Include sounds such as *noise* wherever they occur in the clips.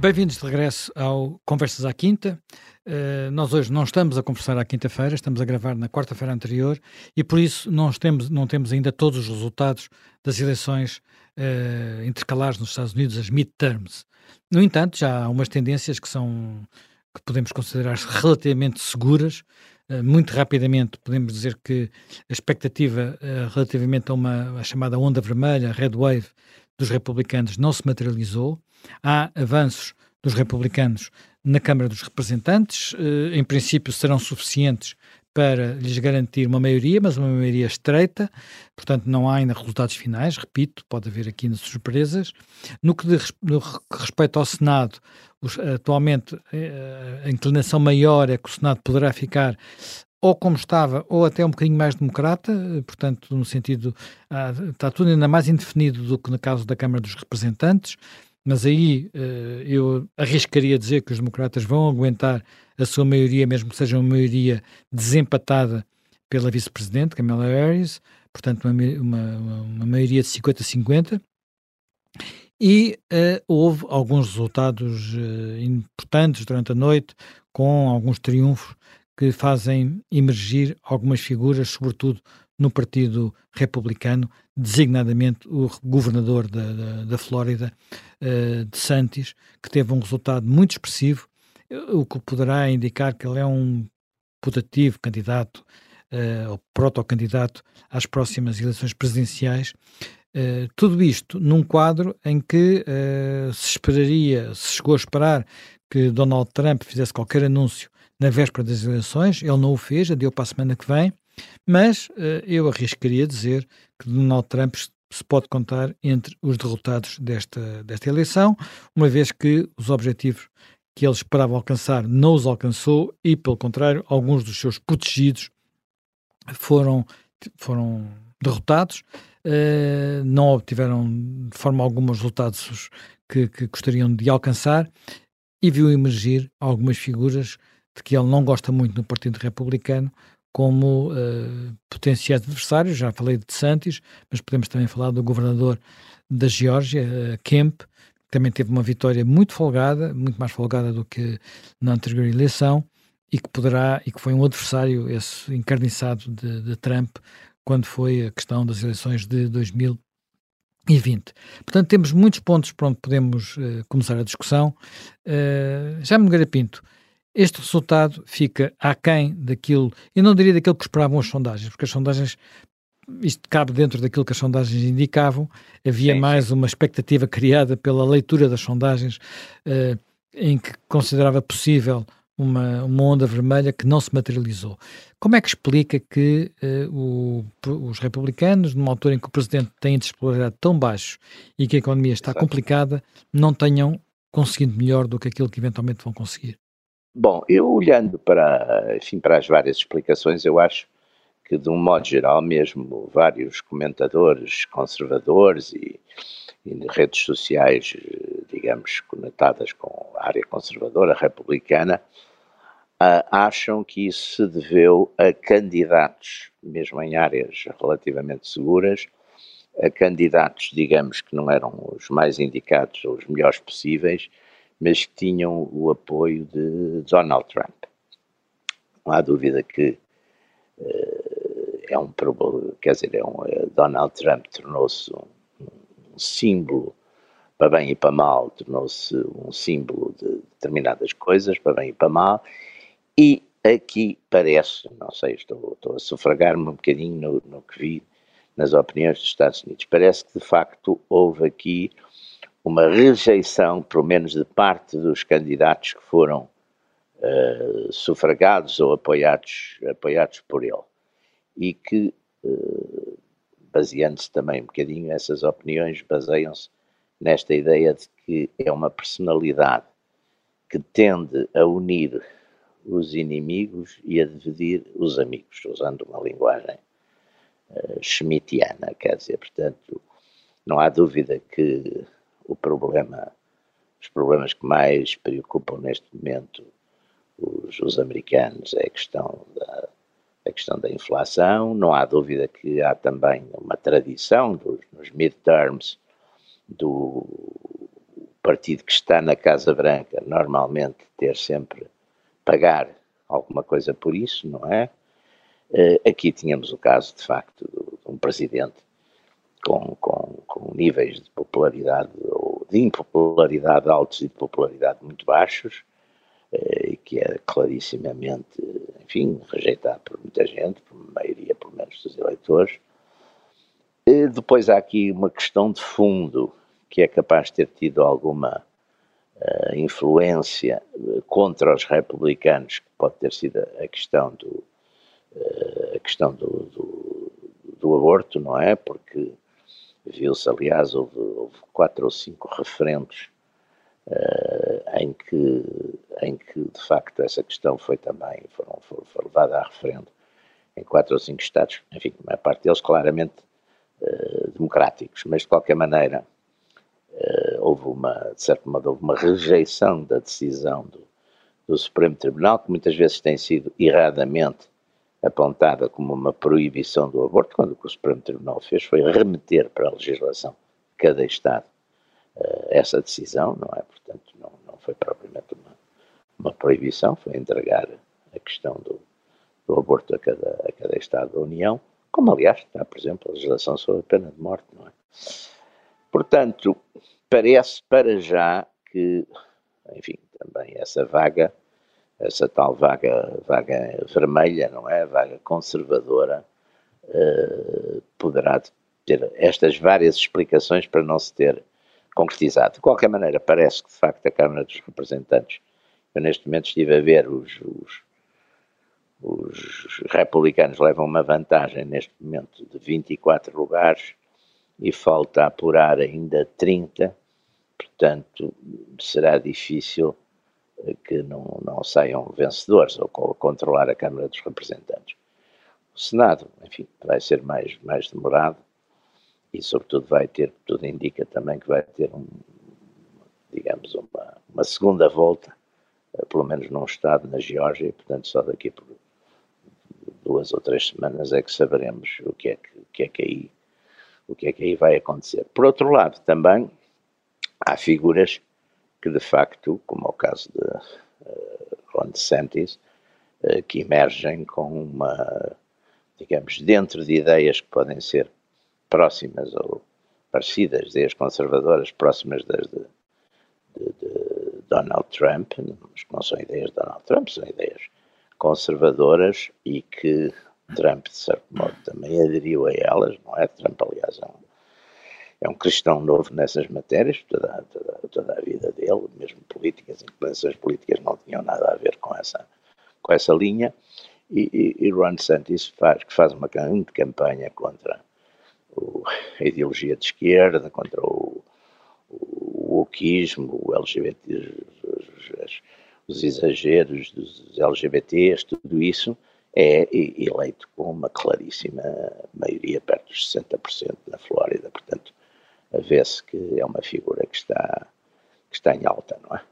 Bem-vindos de regresso ao Conversas à Quinta. Uh, nós hoje não estamos a conversar à quinta-feira, estamos a gravar na quarta-feira anterior e por isso não temos, não temos ainda todos os resultados das eleições uh, intercalares nos Estados Unidos, as midterms. No entanto, já há umas tendências que são que podemos considerar relativamente seguras. Uh, muito rapidamente podemos dizer que a expectativa relativamente a uma a chamada onda vermelha, a red wave, dos republicanos não se materializou. Há avanços dos republicanos na Câmara dos Representantes, eh, em princípio serão suficientes para lhes garantir uma maioria, mas uma maioria estreita, portanto não há ainda resultados finais, repito, pode haver aqui surpresas. No que, de, no que respeita ao Senado, os, atualmente eh, a inclinação maior é que o Senado poderá ficar ou como estava, ou até um bocadinho mais democrata, portanto, no sentido, ah, está tudo ainda mais indefinido do que no caso da Câmara dos Representantes, mas aí eh, eu arriscaria dizer que os democratas vão aguentar a sua maioria, mesmo que seja uma maioria desempatada pela vice-presidente, Kamala Harris, portanto, uma, uma, uma maioria de 50-50. E uh, houve alguns resultados uh, importantes durante a noite, com alguns triunfos que fazem emergir algumas figuras, sobretudo no Partido Republicano, designadamente o governador da, da, da Flórida, uh, de Santis, que teve um resultado muito expressivo, o que poderá indicar que ele é um putativo candidato uh, ou protocandidato às próximas eleições presidenciais. Uh, tudo isto num quadro em que uh, se esperaria, se chegou a esperar que Donald Trump fizesse qualquer anúncio na véspera das eleições, ele não o fez, adiou para a semana que vem, mas uh, eu arriscaria dizer que Donald Trump se pode contar entre os derrotados desta, desta eleição, uma vez que os objetivos que ele esperava alcançar não os alcançou e, pelo contrário, alguns dos seus protegidos foram, foram derrotados, uh, não obtiveram de forma alguma os resultados que, que gostariam de alcançar e viu emergir algumas figuras de que ele não gosta muito no Partido Republicano, como uh, potenciais adversários. Já falei de Santos, mas podemos também falar do governador da Geórgia, uh, Kemp, que também teve uma vitória muito folgada, muito mais folgada do que na anterior eleição, e que poderá, e que foi um adversário, esse encarniçado de, de Trump, quando foi a questão das eleições de 2020. Portanto, temos muitos pontos para onde podemos uh, começar a discussão. Uh, já me Pinto, este resultado fica aquém daquilo, eu não diria daquilo que esperavam as sondagens, porque as sondagens, isto cabe dentro daquilo que as sondagens indicavam, havia sim, mais sim. uma expectativa criada pela leitura das sondagens, uh, em que considerava possível uma, uma onda vermelha que não se materializou. Como é que explica que uh, o, os republicanos, numa altura em que o presidente tem popularidade tão baixo e que a economia está Exato. complicada, não tenham conseguido melhor do que aquilo que eventualmente vão conseguir? Bom, eu olhando para, enfim, para as várias explicações, eu acho que de um modo geral mesmo vários comentadores conservadores e, e redes sociais, digamos, conectadas com a área conservadora republicana, uh, acham que isso se deveu a candidatos, mesmo em áreas relativamente seguras, a candidatos, digamos, que não eram os mais indicados ou os melhores possíveis, mas que tinham o apoio de Donald Trump. Não há dúvida que uh, é um problema, quer dizer, é um, uh, Donald Trump tornou-se um, um, símbolo para bem e para mal, tornou-se um símbolo de determinadas coisas, para bem e para mal, e aqui parece, não sei, estou, estou a sufragar-me um bocadinho no, no que vi nas opiniões dos Estados Unidos, parece que de facto houve aqui uma rejeição, pelo menos de parte dos candidatos que foram uh, sufragados ou apoiados, apoiados por ele. E que, uh, baseando-se também um bocadinho, essas opiniões baseiam-se nesta ideia de que é uma personalidade que tende a unir os inimigos e a dividir os amigos, usando uma linguagem uh, schmittiana, quer dizer, portanto, não há dúvida que o problema, os problemas que mais preocupam neste momento os, os americanos é a questão da a questão da inflação. Não há dúvida que há também uma tradição dos, nos midterms do partido que está na Casa Branca normalmente ter sempre pagar alguma coisa por isso, não é? Uh, aqui tínhamos o caso, de facto, de, um presidente com, com, com, níveis de popularidade de impopularidade altos e de popularidade muito baixos, uh, e que é clarissimamente, enfim, rejeitado por muita gente, por maioria, pelo menos, dos eleitores. Uh, depois há aqui uma questão de fundo que é capaz de ter tido alguma uh, influência contra os republicanos, que pode ter sido a questão do, uh, a questão do, do, do, aborto, não é? Porque viu-se, aliás, houve, houve, quatro ou cinco referendos uh, em, que, em que, de facto, essa questão foi também, foram, foi, foi levada a referendo em quatro ou cinco estados, enfim, a maior parte deles claramente democráticos, mas de qualquer maneira uh, houve uma, de certo modo, houve uma rejeição da decisão do, do Supremo Tribunal, que muitas vezes tem sido erradamente apontada como uma proibição do aborto, quando o que o Supremo Tribunal fez foi remeter para a legislação de cada Estado uh, essa decisão, não é? Portanto, não, não foi propriamente uma, uma proibição, foi entregar a questão do, do aborto a cada, a cada Estado da União, como aliás está, por exemplo, a legislação sobre a pena de morte, não é? Portanto, parece para já que, enfim, também essa vaga, essa tal vaga, vaga vermelha, não é? Vaga conservadora, uh, poderá ter estas várias explicações para não se ter concretizado. De qualquer maneira, parece que de facto a Câmara dos Representantes, eu neste momento estive a ver os, os, os republicanos levam uma vantagem neste momento de 24 lugares e falta apurar ainda 30, portanto será difícil eh, que não, não saiam vencedores ou controlar a Câmara dos Representantes. O Senado, enfim, vai ser mais, mais demorado e, sobretudo, vai ter, tudo indica também que vai ter, um, digamos, uma, uma segunda volta, eh, pelo menos num Estado na Geórgia, portanto, só daqui por duas ou três semanas é que saberemos o que é que, o que, é que aí o que é que aí vai acontecer. Por outro lado, também há figuras que, de facto, como é o caso de uh, Ron DeSantis, uh, que emergem com uma, digamos, dentro de ideias que podem ser próximas ou parecidas, ideias conservadoras próximas das de, de, de Donald Trump, mas que não são ideias de Donald Trump, são ideias conservadoras e que Trump, de certo modo, também aderiu a elas, não é? Trump, aliás, é um, é um cristão novo nessas matérias, toda, toda, toda a vida dele, mesmo políticas, inclinações políticas não tinham nada a ver com essa, com essa linha, e, e, e Ron DeSantis faz, que faz uma grande campanha contra o, a ideologia de esquerda, contra o, o wokeismo, o LGBT, os, os exageros dos LGBTs, tudo isso, é eleito com uma claríssima maioria, perto dos 60% na Flórida. Portanto, vê-se que é uma figura que está, que está em alta, não é?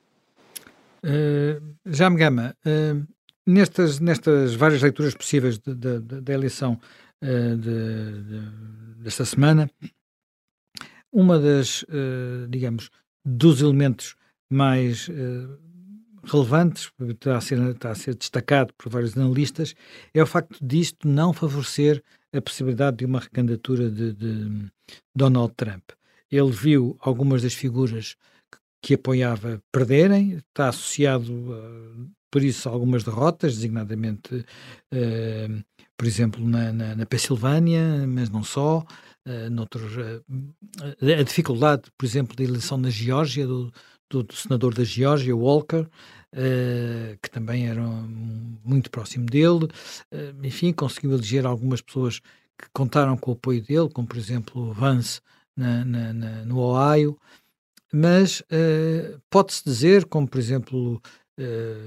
Uh, Jaime Gama, uh, nestas, nestas várias leituras possíveis da eleição uh, de, de, desta semana, uma das, digamos, dos elementos mais relevantes, está a, ser, está a ser destacado por vários analistas, é o facto disto não favorecer a possibilidade de uma recandidatura de, de Donald Trump. Ele viu algumas das figuras que, apoiava perderem, está associado, por isso, a algumas derrotas, designadamente, uh, por exemplo, na, na, na, Pensilvânia, mas não só, uh, noutros, uh, a dificuldade, por exemplo, da eleição na Geórgia, do, do, do senador da Geórgia, Walker, uh, que também era muito próximo dele. Uh, enfim, conseguiu eleger algumas pessoas que contaram com o apoio dele, como por exemplo Vance na, na, na, no Ohio. Mas uh, pode-se dizer, como por exemplo,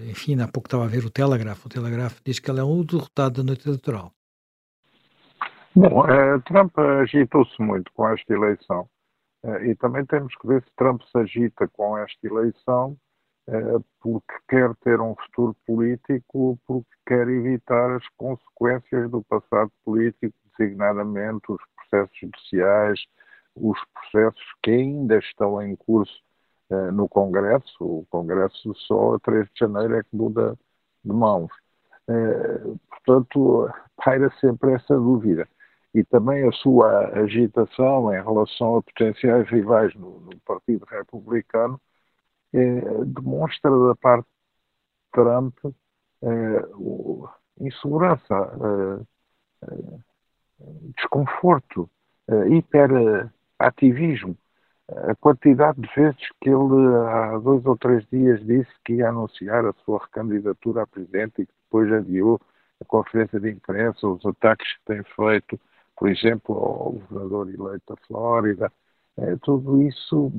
enfim, há pouco estava a ver o Telegraph, o Telegraph diz que ele é o derrotado da noite eleitoral. Bom, Trump agitou-se muito com esta eleição e também temos que ver se Trump se agita com esta eleição porque quer ter um futuro político, porque quer evitar as consequências do passado político, designadamente os processos judiciais, os processos que ainda estão em curso uh, no Congresso. O Congresso só a 3 de janeiro é que muda de mãos. Uh, portanto, paira sempre essa dúvida. E também a sua agitação em relação a potenciais rivais no, no Partido Republicano demonstra da parte de Trump insegurança, desconforto, hiperativismo. A quantidade de vezes que ele há dois ou três dias disse que ia anunciar a sua recandidatura a presidente e que depois adiou a conferência de imprensa, os ataques que tem feito, por exemplo, ao governador eleito da Flórida, é, tudo isso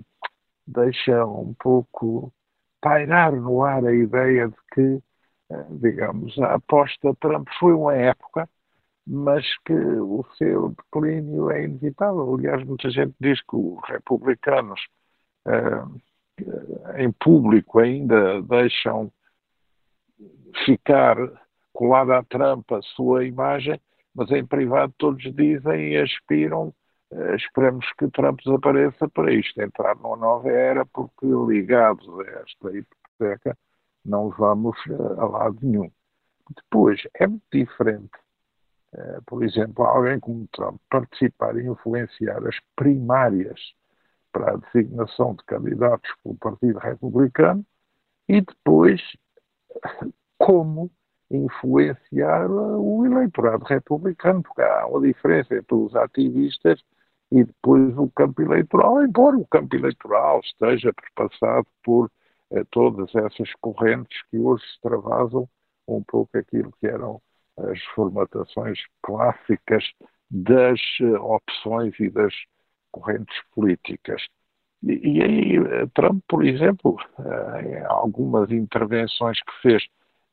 deixa um pouco pairar no ar a ideia de que, é, digamos, a aposta Trump foi uma época mas que o seu declínio é inevitável. Aliás, muita gente diz que os republicanos uh, em público ainda deixam ficar colada à trampa a sua imagem, mas em privado todos dizem e aspiram, uh, esperemos que Trump desapareça para isto, entrar numa nova era, porque ligados a esta hipoteca não vamos uh, a lado nenhum. Depois, é muito diferente eh, por exemplo, alguém como Trump participar e influenciar as primárias para a designação de candidatos pelo Partido Republicano e depois *laughs* como influenciar o eleitorado republicano, porque há uma diferença entre os ativistas e depois o campo eleitoral, embora o campo eleitoral esteja perpassado por eh, todas essas correntes que hoje extravasam um pouco aquilo que eram as formatações clássicas das eh, opções e das correntes políticas. E, e aí, eh, Trump, por exemplo, eh, em algumas intervenções que fez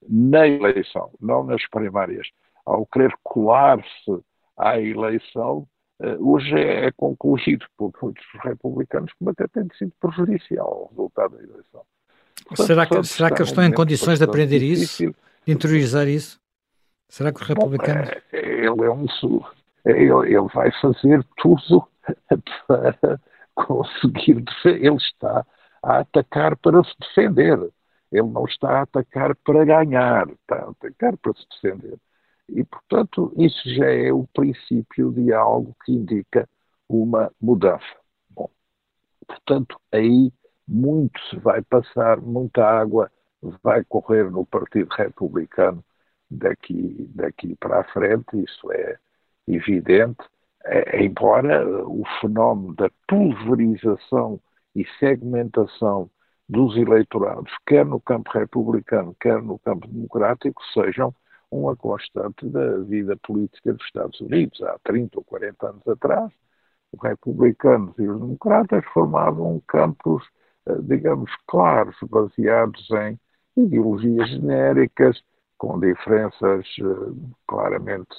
na eleição, não nas primárias, ao querer colar-se à eleição, hoje é concluído por muitos republicanos como até tem sido prejudicial ao resultado da eleição. Portanto, será que, será que eles estão em condições de aprender isso, de interiorizar isso? Será que os republicanos. Bom, é, ele é um. Ele, ele vai fazer tudo *laughs* para conseguir. Ele está a atacar para se defender. Ele não está a atacar para ganhar, está a atacar para se defender. E, portanto, isso já é o princípio de algo que indica uma mudança. Bom, portanto, aí muito se vai passar, muita água vai correr no Partido Republicano daqui, daqui para a frente, isso é evidente, é, embora o fenómeno da pulverização e segmentação dos eleitorados, quer no campo republicano, quer no campo democrático, sejam uma constante da vida política dos Estados Unidos. Há 30 ou 40 anos atrás, os republicanos e os democratas formavam campos, eh, digamos, claros, baseados em ideologias genéricas, com diferenças uh, claramente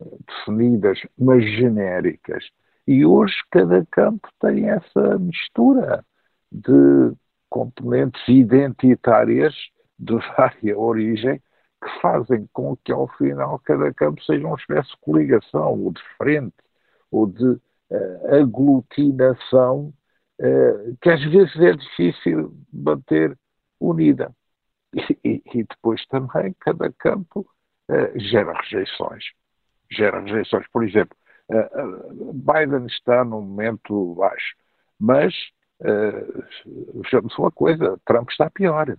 uh, definidas, mas genéricas. E hoje cada campo tem essa mistura de componentes identitárias de vária origem que fazem com que ao final cada campo seja uma espécie de coligação, ou de frente, ou de uh, aglutinação, que às vezes é difícil manter unida. E, e, depois também cada campo uh, gera rejeições. Gera rejeições. Por exemplo, uh, Biden está num momento baixo, mas uh, vejamos uma coisa, Trump está pior.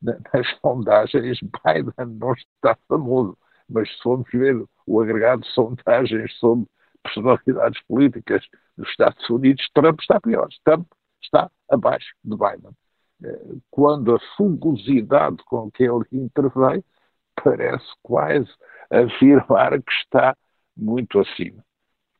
Nas sondagens, *laughs* Biden não está famoso, mas se formos ver o agregado de sondagens sobre personalidades políticas dos Estados Unidos, Trump está pior. Trump está abaixo de Biden quando a fugosidade com que ele intervém parece quase afirmar que está muito acima.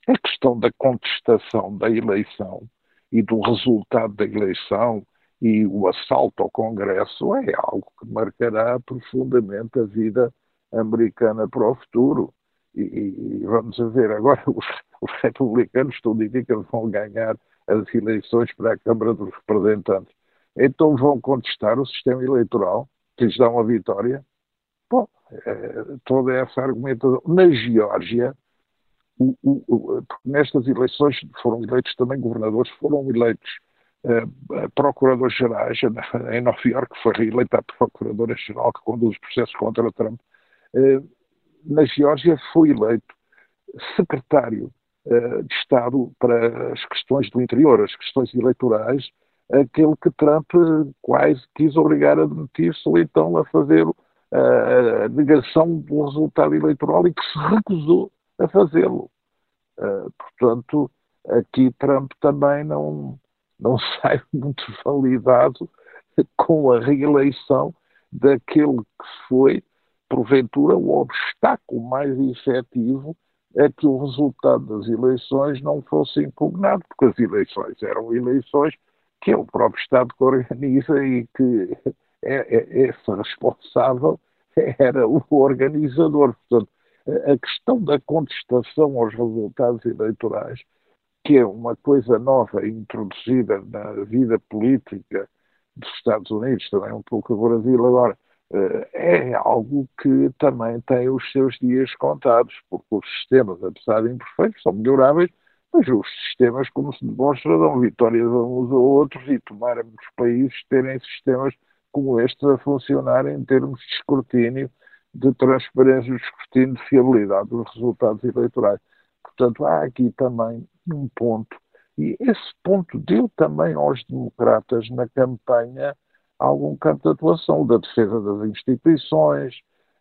A questão da contestação da eleição e do resultado da eleição e o assalto ao Congresso é algo que marcará profundamente a vida americana para o futuro. E, e vamos ver, agora *laughs* os, os republicanos estão a dizer que eles vão ganhar as eleições para a Câmara dos Representantes então vão contestar o sistema eleitoral que lhes dá uma vitória. Bom, é, toda essa argumentação. Na Geórgia, o, o, o, nestas eleições foram eleitos também governadores, foram eleitos uh, procuradores-gerais, em Nova Iorque foi reeleita a procuradora-geral que conduz os processos contra Trump, uh, na Geórgia foi eleito secretário de Estado para as questões do interior, as questões eleitorais, aquele que Trump quase quis obrigar a demitir-se ou então a fazer a negação do resultado eleitoral e que se recusou a fazê-lo. Uh, portanto, aqui Trump também não, não *laughs* sai muito validado com a reeleição daquele que foi, porventura, o obstáculo mais efetivo a que o resultado das eleições não fosse impugnado, porque as eleições eram eleições que é o próprio Estado que organiza e que é, é, esse responsável era o organizador. Portanto, a questão da contestação aos resultados eleitorais, que é uma coisa nova introduzida na vida política dos Estados Unidos, também um pouco do Brasil agora, eh, é algo que também tem os seus dias contados, porque os sistemas, apesar de imperfeitos, são melhoráveis, mas os sistemas, como se demonstra, dão vitórias a uns a outros e tomaram muitos países terem sistemas como este a funcionar em termos de escrutínio, de transparência, de escrutínio, de fiabilidade dos resultados eleitorais. Portanto, há aqui também um ponto, e esse ponto deu também aos democratas na campanha algum campo de atuação, o da defesa das instituições,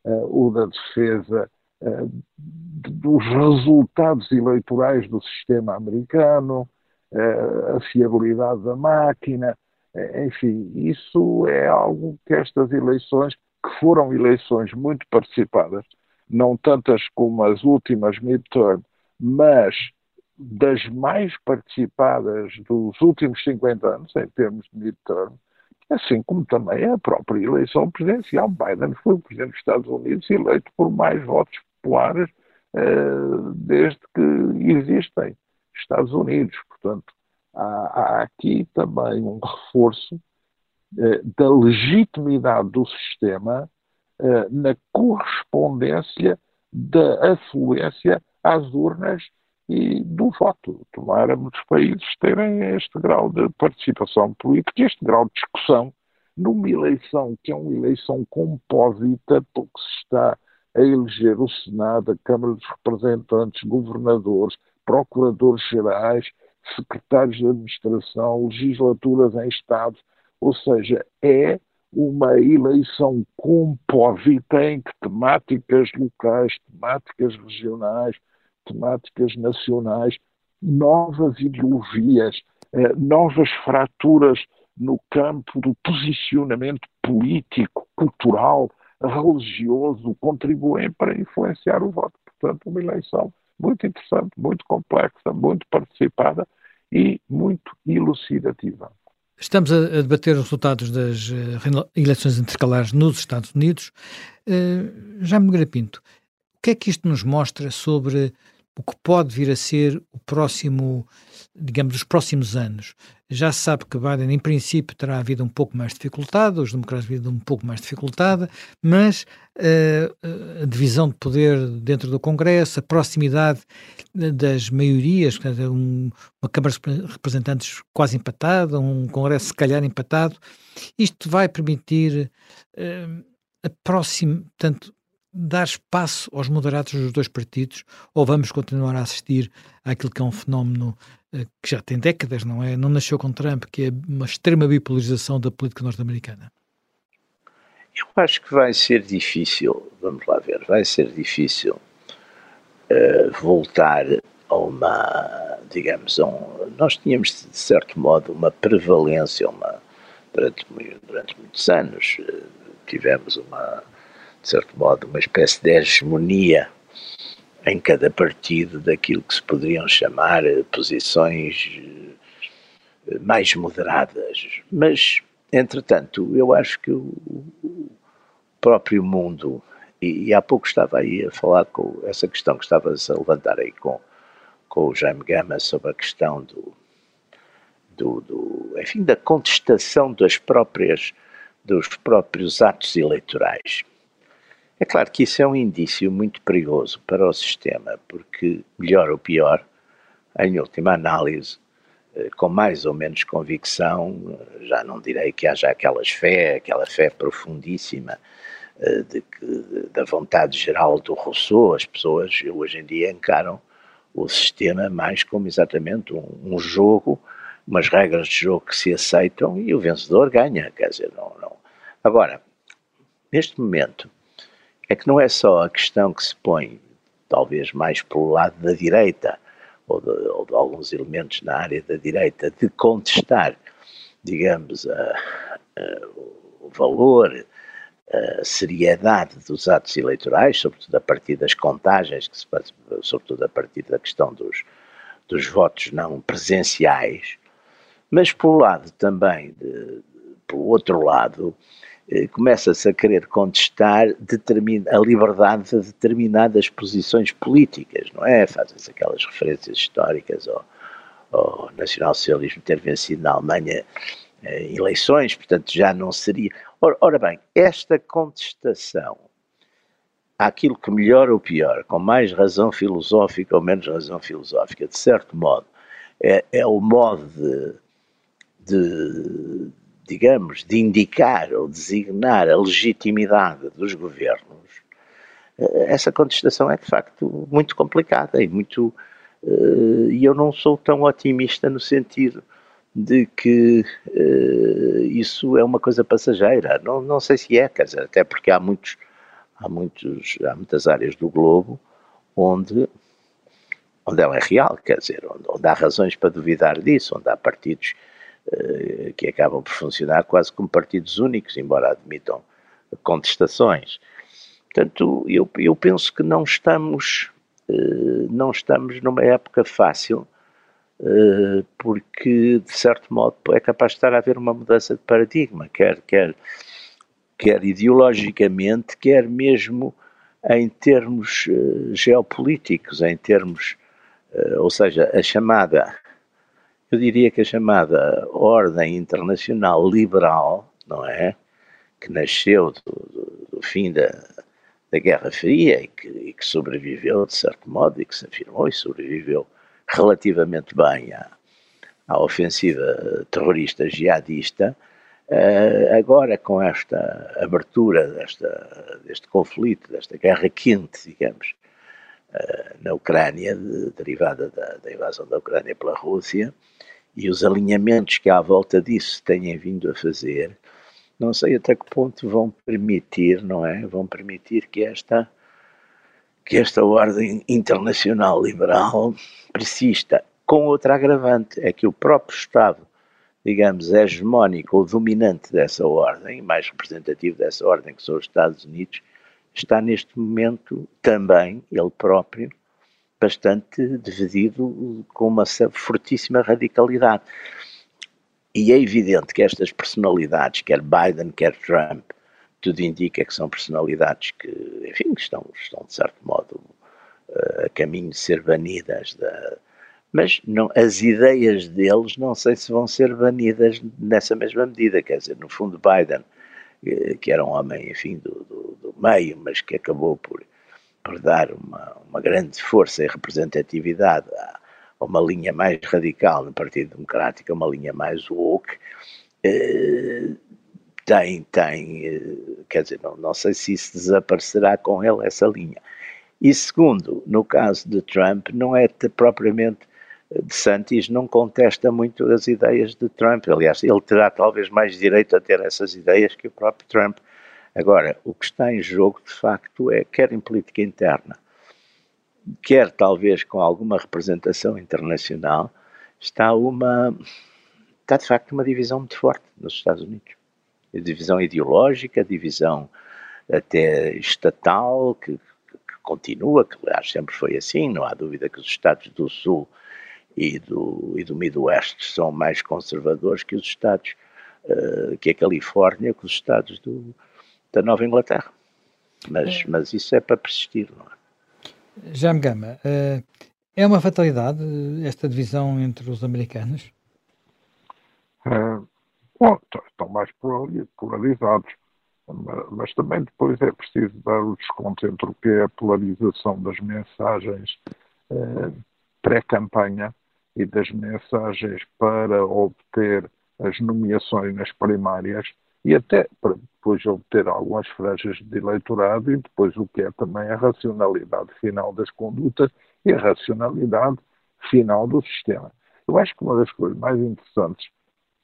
uh, o da defesa dos resultados eleitorais do sistema americano, uh, a fiabilidade da máquina, é, enfim, isso é algo que estas eleições, que foram eleições muito participadas, não tantas como as últimas midterm, mas das mais participadas dos últimos 50 anos, em termos de midterm, assim como também a própria eleição presidencial. Biden foi o presidente dos Estados Unidos eleito por mais votos populares uh, desde que existem Estados Unidos. Portanto, há, há aqui também um reforço eh, da legitimidade do sistema eh, na correspondência da afluência às urnas e do voto. Tomara muitos países terem este grau de participação política, este grau de discussão numa eleição que é uma eleição compósita, porque se está a eleger o Senado, a Câmara dos Representantes, governadores, procuradores gerais, secretários de administração, legislaturas em Estado, ou seja, é uma eleição compósita em que temáticas locais, temáticas regionais, temáticas nacionais, novas ideologias, eh, novas fraturas no campo do posicionamento político, cultural, religioso, contribuem para influenciar o voto. Portanto, uma eleição muito interessante, muito complexa, muito participada e muito elucidativa. Estamos a, debater os resultados das uh, eleições intercalares nos Estados Unidos. Uh, já me Pinto, o que é que isto nos mostra sobre o que pode vir a ser o próximo, digamos, os próximos anos. Já se sabe que Biden, em princípio, terá a vida um pouco mais dificultada, os democratas vida um pouco mais dificultada, mas uh, a divisão de poder dentro do Congresso, a proximidade das maiorias, um, uma Câmara de Representantes quase empatada, um Congresso se calhar empatado, isto vai permitir uh, a próxima, portanto, dar espaço aos moderados dos dois partidos ou vamos continuar a assistir àquilo que é um fenómeno uh, que já tem décadas, não é? Não nasceu com Trump, que é uma extrema bipolarização da política norte-americana? Eu acho que vai ser difícil, vamos lá ver, vai ser difícil uh, voltar a uma, digamos, um, nós tínhamos de certo modo uma prevalência, uma, durante, durante muitos anos uh, tivemos uma de certo modo, uma espécie de hegemonia em cada partido daquilo que se poderiam chamar eh, posições eh, mais moderadas. Mas, entretanto, eu acho que o próprio mundo, e, e há pouco estava aí a falar com essa questão que estava a levantar aí com, com o Jaime Gama sobre a questão do, do, do enfim, da contestação das próprias, dos próprios atos eleitorais. É claro que isso é um indício muito perigoso para o sistema, porque, melhor ou pior, em última análise, com mais ou menos convicção, já não direi que haja aquelas fé, aquela fé profundíssima de que, da vontade geral do Rousseau, as pessoas hoje em dia encaram o sistema mais como exatamente um, um jogo, umas regras de jogo que se aceitam e o vencedor ganha, quer dizer, não, não. Agora, neste momento, é que não é só a questão que se põe, talvez mais pelo lado da direita, ou de, ou de alguns elementos na área da direita, de contestar, digamos, a, a, o valor, a seriedade dos atos eleitorais, sobretudo a partir das contagens, que se sobretudo a partir da questão dos, dos votos não presenciais, mas pelo lado também, de, pelo outro lado, começa-se a querer contestar a liberdade de determinadas posições políticas, não é? Fazem-se aquelas referências históricas ao, ao nacionalsocialismo ter vencido na Alemanha eh, eleições, portanto já não seria. Ora, ora, bem, esta contestação àquilo que melhor ou pior, com mais razão filosófica ou menos razão filosófica, de certo modo, é, é o modo de, de, digamos, de indicar ou designar a legitimidade dos governos, eh, essa contestação é de facto muito complicada e muito. Eh, e eu não sou tão otimista no sentido de que uh, isso é uma coisa passageira. Não, não sei se é, quer dizer, até porque há muitos, há muitos, há muitas áreas do globo onde onde ela é real, quer dizer, onde, onde há razões para duvidar disso, onde há partidos que acabam por funcionar quase como partidos únicos, embora admitam contestações. Portanto, eu, eu penso que não estamos, uh, não estamos numa época fácil eh, porque, de certo modo, é capaz de estar a haver uma mudança de paradigma, quer, quer, quer ideologicamente, quer mesmo em termos geopolíticos, em termos, ou seja, a chamada, eu diria que a chamada ordem internacional liberal, não é? Que nasceu do, do, do fim da, da Guerra Fria e que, e que, sobreviveu, de certo modo, e que se afirmou e sobreviveu relativamente bem à, à ofensiva terrorista jihadista, uh, agora com esta abertura desta, deste conflito, desta guerra quente, digamos, na Ucrânia, de, derivada da, da, invasão da Ucrânia pela Rússia, e os alinhamentos que à volta disso têm vindo a fazer, não sei até que ponto vão permitir, não é? Vão permitir que esta que esta ordem internacional liberal persista, com outra agravante, é que o próprio Estado, digamos, hegemónico ou dominante dessa ordem, mais representativo dessa ordem, que são os Estados Unidos, está neste momento também, ele próprio, bastante dividido com uma fortíssima radicalidade. E é evidente que estas personalidades, quer Biden, quer Trump, tudo indica que são personalidades que, enfim, estão, estão de certo modo uh, a caminho de ser banidas da, mas não, as ideias deles não sei se vão ser banidas nessa mesma medida, quer dizer, no fundo Biden, eh, que era um homem, enfim, do, do, do meio, mas que acabou por, por dar uma, uma grande força e representatividade a, a, uma linha mais radical no Partido Democrático, uma linha mais woke, eh, tem, tem, eh, quer dizer, não, não sei se isso desaparecerá com ele, essa linha. E segundo, no caso de Trump, não é propriamente eh, de Santis não contesta muito as ideias de Trump. Aliás, ele terá talvez mais direito a ter essas ideias que o próprio Trump. Agora, o que está em jogo, de facto, é quer em política interna, quer talvez com alguma representação internacional, está uma está de facto uma divisão muito forte nos Estados Unidos. Divisão ideológica, divisão até estatal, que, que, continua, que aliás sempre foi assim, não há dúvida que os Estados do Sul e do, e do Midwest são mais conservadores que os Estados, uh, que a Califórnia, que os Estados do, da Nova Inglaterra. Mas, é. mas isso é para persistir, não é? Jaime Gama, uh, é uma fatalidade esta divisão entre os americanos? Uh, Bom, estão mais polarizados, mas também depois é preciso dar o desconto entre o que é a polarização das mensagens eh, pré-campanha e das mensagens para obter as nomeações nas primárias e até para depois obter algumas franjas de eleitorado e depois o que é também a racionalidade final das condutas e a racionalidade final do sistema. Eu acho que uma das coisas mais interessantes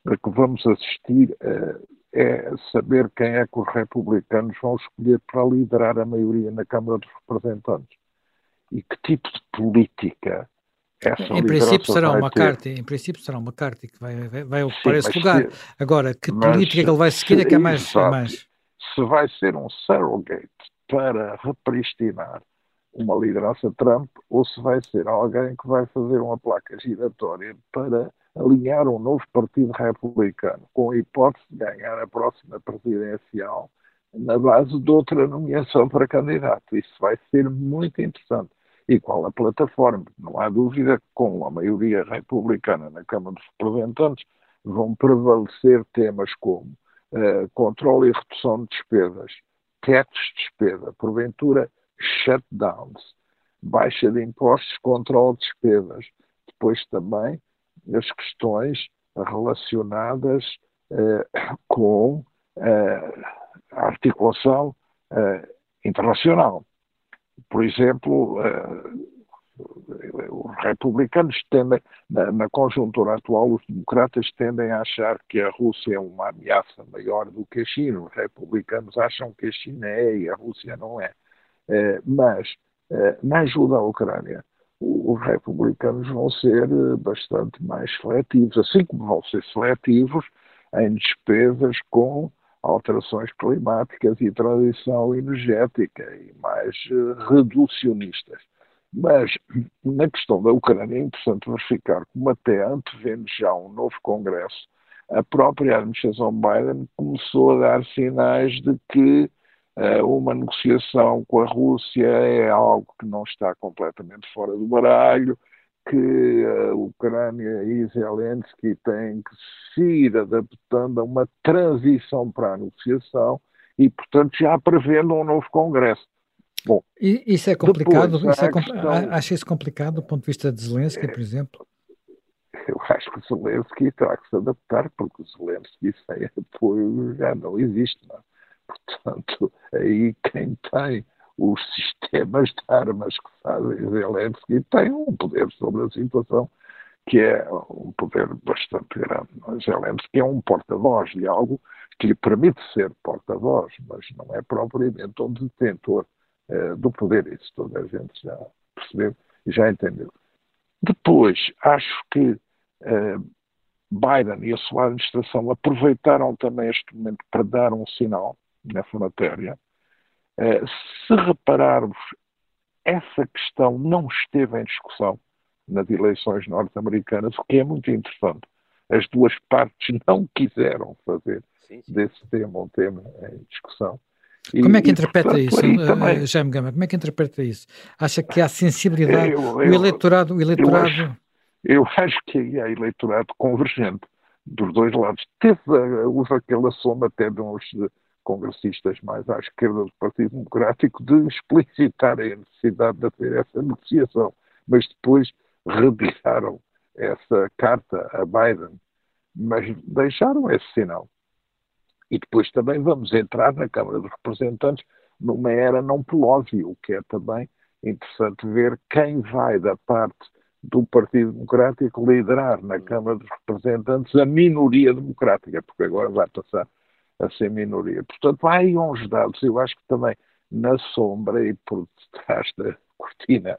a que vamos assistir uh, é saber quem é que os republicanos vão escolher para liderar a maioria na Câmara dos Representantes e que tipo de política em princípio será uma carta, em princípio será uma carta que vai, vai, vai ocupar Sim, esse lugar. Se, Agora, que política que ele vai seguir é que é mais, é mais. Se vai ser um surrogate para repristinar uma liderança Trump ou se vai ser alguém que vai fazer uma placa giratória para alinhar um novo partido republicano com a hipótese de ganhar a próxima presidencial na base de outra nomeação para candidato. Isso vai ser muito interessante. E qual a plataforma? Não há dúvida que com a maioria republicana na Câmara dos Representantes vão prevalecer temas como uh, controle e redução de despesas, tetos de despesa, porventura shutdowns, baixa de impostos, controle de despesas. Depois também as questões relacionadas uh, com uh, a articulação internacional. Por exemplo, os republicanos tendem, na, na, conjuntura atual, os democratas tendem a achar que a Rússia é uma ameaça maior do que a China. Os republicanos acham que a China é e a Rússia não é. mas, na ajuda à Ucrânia, os republicanos vão ser eh, bastante mais seletivos, assim como vão ser seletivos em despesas com alterações climáticas e transição energética e mais uh, reducionistas. Mas na questão da Ucrânia é interessante verificar como até antevendo já um novo Congresso, a própria administração Biden começou a dar sinais de que eh, uma negociação com a Rússia é algo que não está completamente fora do baralho, que a Ucrânia e Zelensky têm que se ir adaptando a uma transição para a negociação e, portanto, já prevendo um novo Congresso. Bom, isso é complicado? Depois, isso é questão... Acha isso complicado do ponto de vista de Zelensky, por exemplo? Eu acho que o Zelensky terá que se adaptar, porque o Zelensky sem apoio já não existe. Não? É? Portanto, aí quem tem os sistemas de armas que fazem Zelensky tem um poder sobre a situação que é um poder bastante grande. É? Zelensky é um porta-voz de algo que lhe permite ser porta-voz, mas não é propriamente um detentor eh, do poder. Isso toda a gente já percebeu e já entendeu. Depois, acho que eh, Biden e a sua administração aproveitaram também este momento para dar um sinal nessa matéria. Eh, se repararmos, essa questão não esteve em discussão nas eleições norte-americanas, o que é muito interessante. As duas partes não quiseram fazer sim, sim. desse tema um tema em discussão. E, como é que interpreta portanto, isso, uh, Jaime Gama? Como é que interpreta isso? Acha que há sensibilidade? Eu, eu, o eleitorado. O eleitorado... Eu, acho, eu acho que aí há eleitorado convergente dos dois lados. Teve, houve aquela soma até de uns congressistas mais à esquerda do Partido Democrático de explicitarem a necessidade de haver essa negociação, mas depois retiraram essa carta a Biden, mas deixaram esse sinal. E depois também vamos entrar na Câmara dos Representantes numa era não Pelosi, o que é também interessante ver quem vai da parte do Partido Democrático liderar na Câmara dos Representantes a minoria democrática, porque agora vai passar a ser minoria. Portanto, há aí uns dados, eu acho que também na sombra e por detrás da cortina,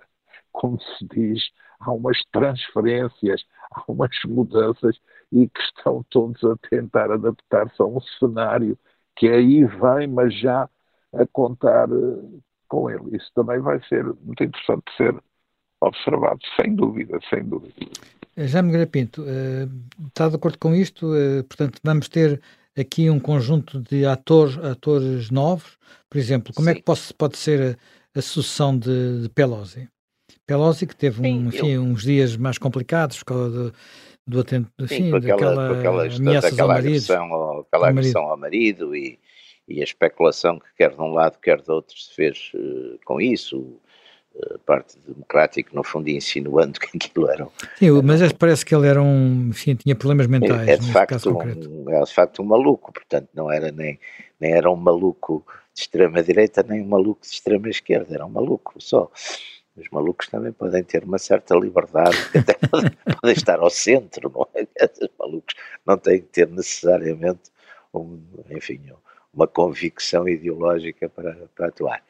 como se diz, há umas transferências, há umas mudanças e que estão todos a tentar adaptar-se a um cenário que aí vem, mas já a contar uh, com ele. Isso também vai ser muito interessante ser observado, sem dúvida, sem dúvida. Jaime Grapinto, uh, eh, está de acordo com isto? Portanto, vamos ter aqui um conjunto de atores, atores novos. Por exemplo, como Sim. é que pode, pode ser a, a sucessão de, de, Pelosi? Pelosi que teve um, enfim, eu... uns dias mais complicados por causa do, do atento, enfim, Sim, daquela, daquela ameaças daquela ao marido, ao, aquela ao agressão marido. ao marido e, e, a especulação que quer de um lado quer do outro se fez uh, com isso. Parte democrático, no fundo insinuando *laughs* que aquilo era... Sim, mas parece que ele era um, enfim, tinha problemas mentais, é, é de facto um, é de facto um maluco, portanto não era nem, nem era um maluco de extrema direita, nem um maluco de extrema esquerda, era um maluco só. Os malucos também podem ter uma certa liberdade, *laughs* até podem, podem estar ao centro, não é? Os malucos não têm que ter necessariamente, um, enfim, uma convicção ideológica para, para atuar.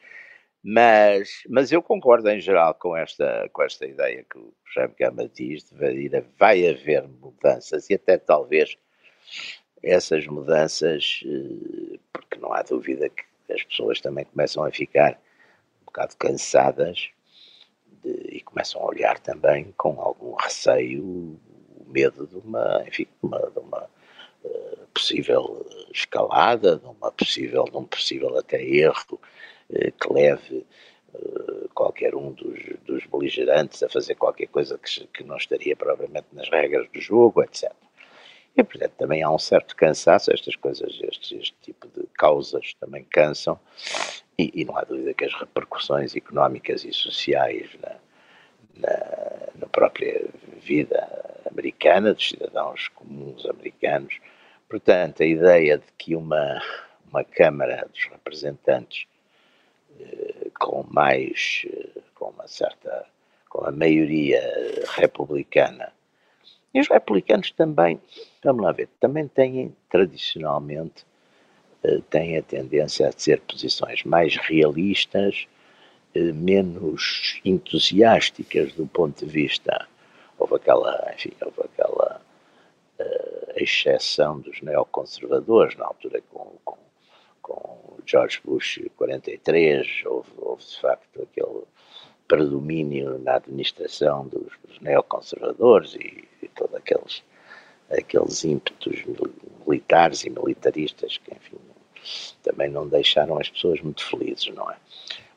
Mas, mas eu concordo em geral com esta, com esta ideia que o Jaime Gama diz, de vai, haver mudanças e até talvez essas mudanças, eh, porque não há dúvida que as pessoas também começam a ficar um bocado cansadas de, e começam a olhar também com algum receio o medo de uma, enfim, de uma, de uma uh, possível escalada, de uma possível, de um possível até erro que leve uh, qualquer um dos, dos beligerantes a fazer qualquer coisa que, que não estaria provavelmente nas regras do jogo, etc. E, portanto, também há um certo cansaço, estas coisas, este, este tipo de causas também cansam, e, e, não há dúvida que as repercussões económicas e sociais na, na, na própria vida americana, dos cidadãos comuns americanos. Portanto, a ideia de que uma, uma Câmara dos Representantes eh, com mais, com uma certa, com a maioria republicana, e os republicanos também, vamos lá ver, também têm tradicionalmente eh, têm a tendência a ter posições mais realistas, eh, menos entusiásticas do ponto de vista. Houve aquela, enfim, houve aquela uh, exceção dos neoconservadores na altura com, com, com George Bush 43, houve, houve de facto aquele predomínio na administração dos, dos neoconservadores e, e todos aqueles, aqueles ímpetos militares e militaristas que, enfim, também não deixaram as pessoas muito felizes, não é?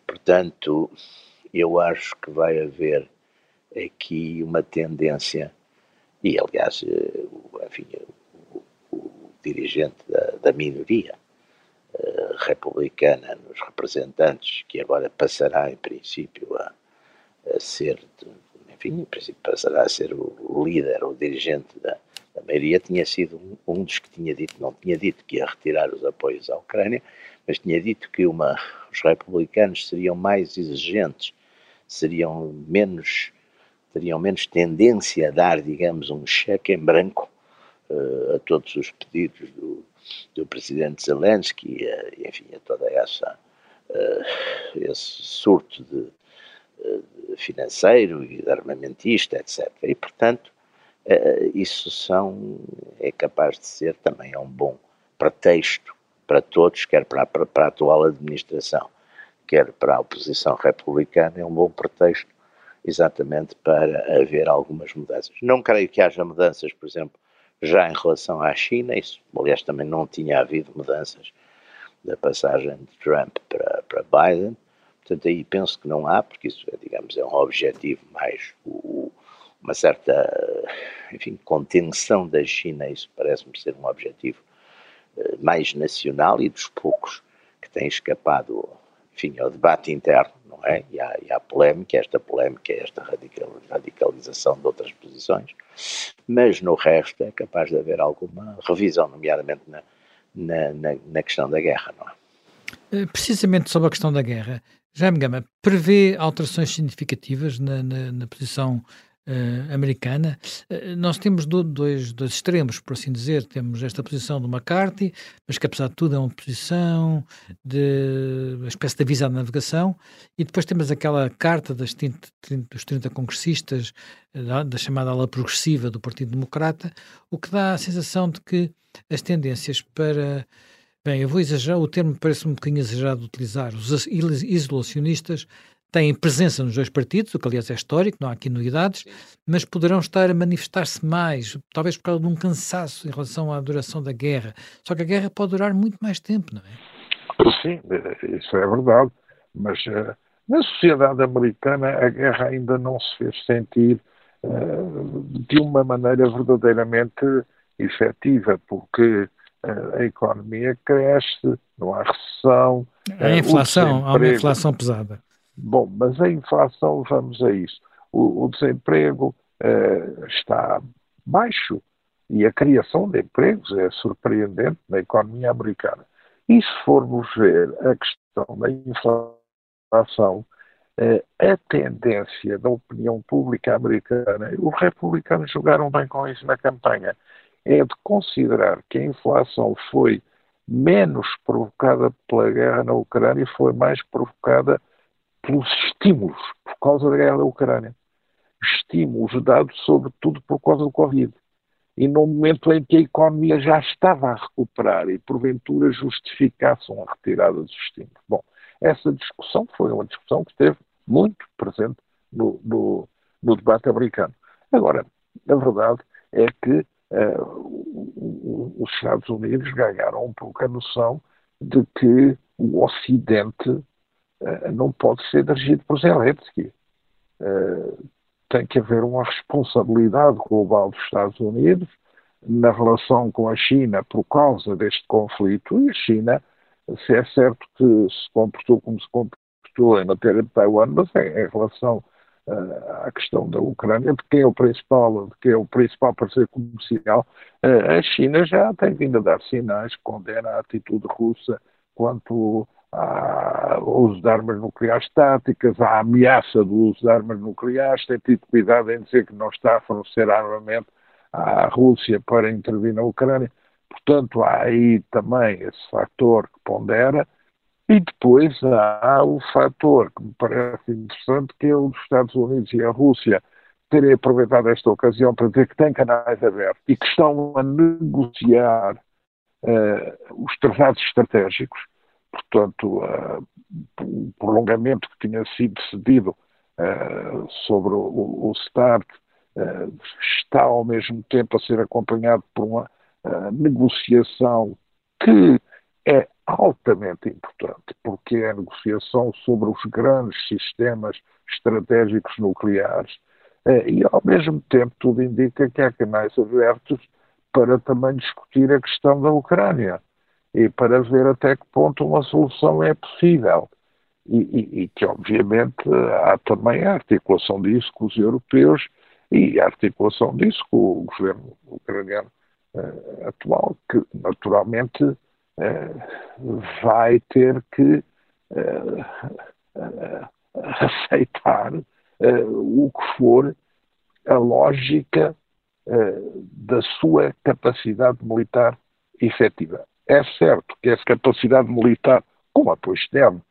Portanto, eu acho que vai haver aqui uma tendência, e aliás, eh, enfim, o, o dirigente da, da minoria republicana nos representantes, que agora passará em princípio a, a ser, enfim, em princípio passará a ser o líder, o dirigente da, da maioria, tinha sido um, um dos que tinha dito, não tinha dito que ia retirar os apoios à Ucrânia, mas tinha dito que uma, os republicanos seriam mais exigentes, seriam menos, teriam menos tendência a dar, digamos, um cheque em branco uh, a todos os pedidos do, do presidente Zelensky, uh, enfim, a toda essa uh, esse surto de, de financeiro e de armamentista, etc. E, portanto, isso são, é capaz de ser também um bom pretexto para todos, quer para, para, para a atual administração, quer para a oposição republicana, é um bom pretexto exatamente para haver algumas mudanças. Não creio que haja mudanças, por exemplo, já em relação à China, isso, aliás, também não tinha havido mudanças da passagem de Trump para, para Biden, portanto, aí penso que não há, porque isso, é, digamos, é um objetivo mais, o, uma certa, enfim, contenção da China, isso parece-me ser um objetivo eh, mais nacional e dos poucos que têm escapado, enfim, ao debate interno, é? E à, e à polémica, esta polémica, esta radicalização de outras posições, mas no resto é capaz de haver alguma revisão, nomeadamente na, na, na, na questão da guerra, não é? Eh, precisamente sobre a questão da guerra, Jaime Gama prevê alterações significativas na, na, na posição uh, americana, uh, nós temos do, dois, dois extremos, por assim dizer. Temos esta posição do McCarthy, mas que apesar de tudo é uma posição de uma espécie de aviso à navegação, e depois temos aquela carta das 30, 30, dos 30 congressistas eh, da, da chamada ala progressiva do Partido Democrata, o que dá a sensação de que as tendências para Bem, eu vou exagerar, o termo parece um bocadinho exagerado de utilizar. Os isolacionistas têm presença nos dois partidos, o que aliás é histórico, não há aqui novidades, mas poderão estar a manifestar-se mais, talvez por causa de um cansaço em relação à duração da guerra. Só que a guerra pode durar muito mais tempo, não é? Sim, isso é verdade, mas uh, na sociedade americana a guerra ainda não se fez sentir uh, de uma maneira verdadeiramente efetiva, porque uh, a economia cresce, não há recessão. A inflação, há uma inflação pesada Bom, mas a inflação, vamos a isso. O, o desemprego uh, está baixo e a criação de empregos é surpreendente na economia americana. E se formos ver a questão da inflação, uh, a tendência da opinião pública americana, os republicanos jogaram bem com isso na campanha, é de considerar que a inflação foi menos provocada pela guerra na Ucrânia e foi mais provocada pelos estímulos por causa da guerra da Ucrânia. Estímulos dados, sobretudo, por causa do Covid. E no momento em que a economia já estava a recuperar e, porventura, justificassem a retirada dos estímulos. Bom, essa discussão foi uma discussão que esteve muito presente no, no, no debate americano. Agora, a verdade é que uh, os Estados Unidos ganharam um pouco a noção de que o Ocidente não pode ser dirigido por Zelensky. Uh, tem que haver uma responsabilidade global dos Estados Unidos na relação com a China por causa deste conflito e a China, se é certo que se comportou como se comportou em matéria de Taiwan, mas em, em relação uh, à questão da Ucrânia, de quem é o principal, de quem é o principal parceiro comercial, a China já tem vindo a dar sinais que condena a atitude russa quanto ao uso de armas nucleares táticas, à ameaça do uso de armas nucleares, tem tido cuidado em dizer que não está a fornecer armamento à Rússia para intervir na Ucrânia. Portanto, há aí também esse fator que pondera. E depois há o fator que me parece interessante, que é o dos Estados Unidos e a Rússia terem aproveitado esta ocasião para dizer que têm canais abertos e que estão a negociar uh, os tratados estratégicos, portanto, uh, o prolongamento que tinha sido cedido uh, sobre o, o START está ao mesmo tempo a ser acompanhado por uma negociação que é altamente importante, porque é a negociação sobre os grandes sistemas estratégicos nucleares eh, e, ao mesmo tempo, tudo indica que há canais abertos para também discutir a questão da Ucrânia e para ver até que ponto uma solução é possível. E, e, e que, obviamente, há também a articulação disso com os europeus e a articulação disso com o governo ucraniano uh, atual, que naturalmente eh, vai ter que eh, *laughs* aceitar o que for a lógica da sua capacidade militar efetiva. É certo que essa capacidade militar, com apoio externo,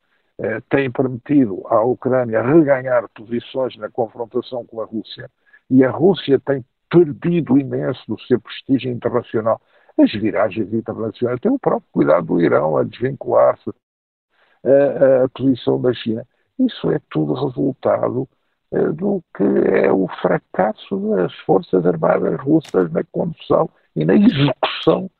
tem permitido à Ucrânia reganhar posições na confrontação com a Rússia, e a Rússia tem perdido imenso do seu prestígio internacional as viragens internacionais têm o próprio cuidado do Irão a desvincular-se a, a posição da China. Isso é tudo resultado do que é o fracasso das Forças Armadas russas na condução e na execução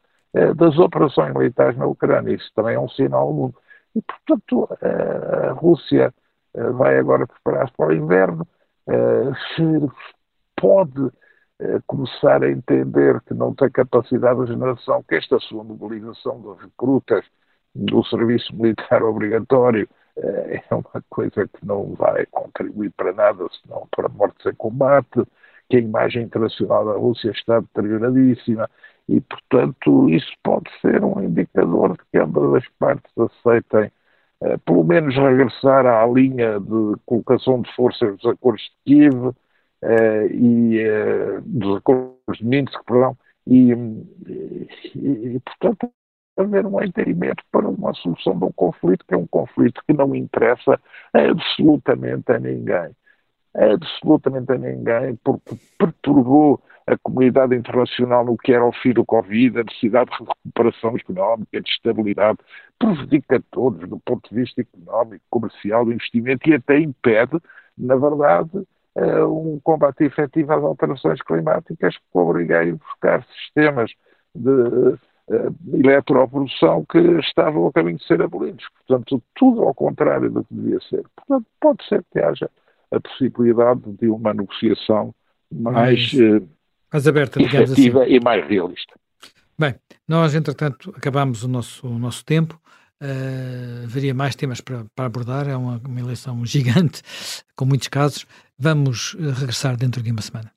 das operações militares na Ucrânia. Isso também é um sinal ao mundo. E, portanto, uh, a Rússia vai agora preparar-se para o inverno. se pode eh, começar a entender que não tem capacidade de geração, que esta sua mobilização de recrutas do serviço militar obrigatório eh, é uma coisa que não vai contribuir para nada, senão para mortes em combate, que a imagem internacional da Rússia está deterioradíssima e, portanto, isso pode ser um indicador de que ambas as partes aceitem eh, pelo menos regressar à linha de colocação de forças dos acordos de Kiev, uh, e uh, dos acordos de Minsk, perdão, e, e, e, portanto haver um entendimento para uma solução de um conflito que é um conflito que não interessa absolutamente a ninguém. Absolutamente a ninguém, porque perturbou a comunidade internacional no que era o fim do Covid, a necessidade de recuperação económica, de estabilidade, prejudica todos do ponto de vista económico, comercial, do investimento e até impede, na verdade, uh, um combate efetivo às alterações climáticas que obriga a buscar sistemas de uh, eletroprodução que estavam a caminho de ser abolidos. Portanto, tudo ao contrário do que devia ser. Portanto, pode ser que haja a possibilidade de uma negociação mais, mais, mais aberta, efetiva assim. e mais realista. Bem, nós, entretanto, acabamos o nosso, o nosso tempo. uh, haveria mais temas para, para abordar. É uma, uma eleição gigante, com muitos casos. Vamos regressar dentro de uma semana.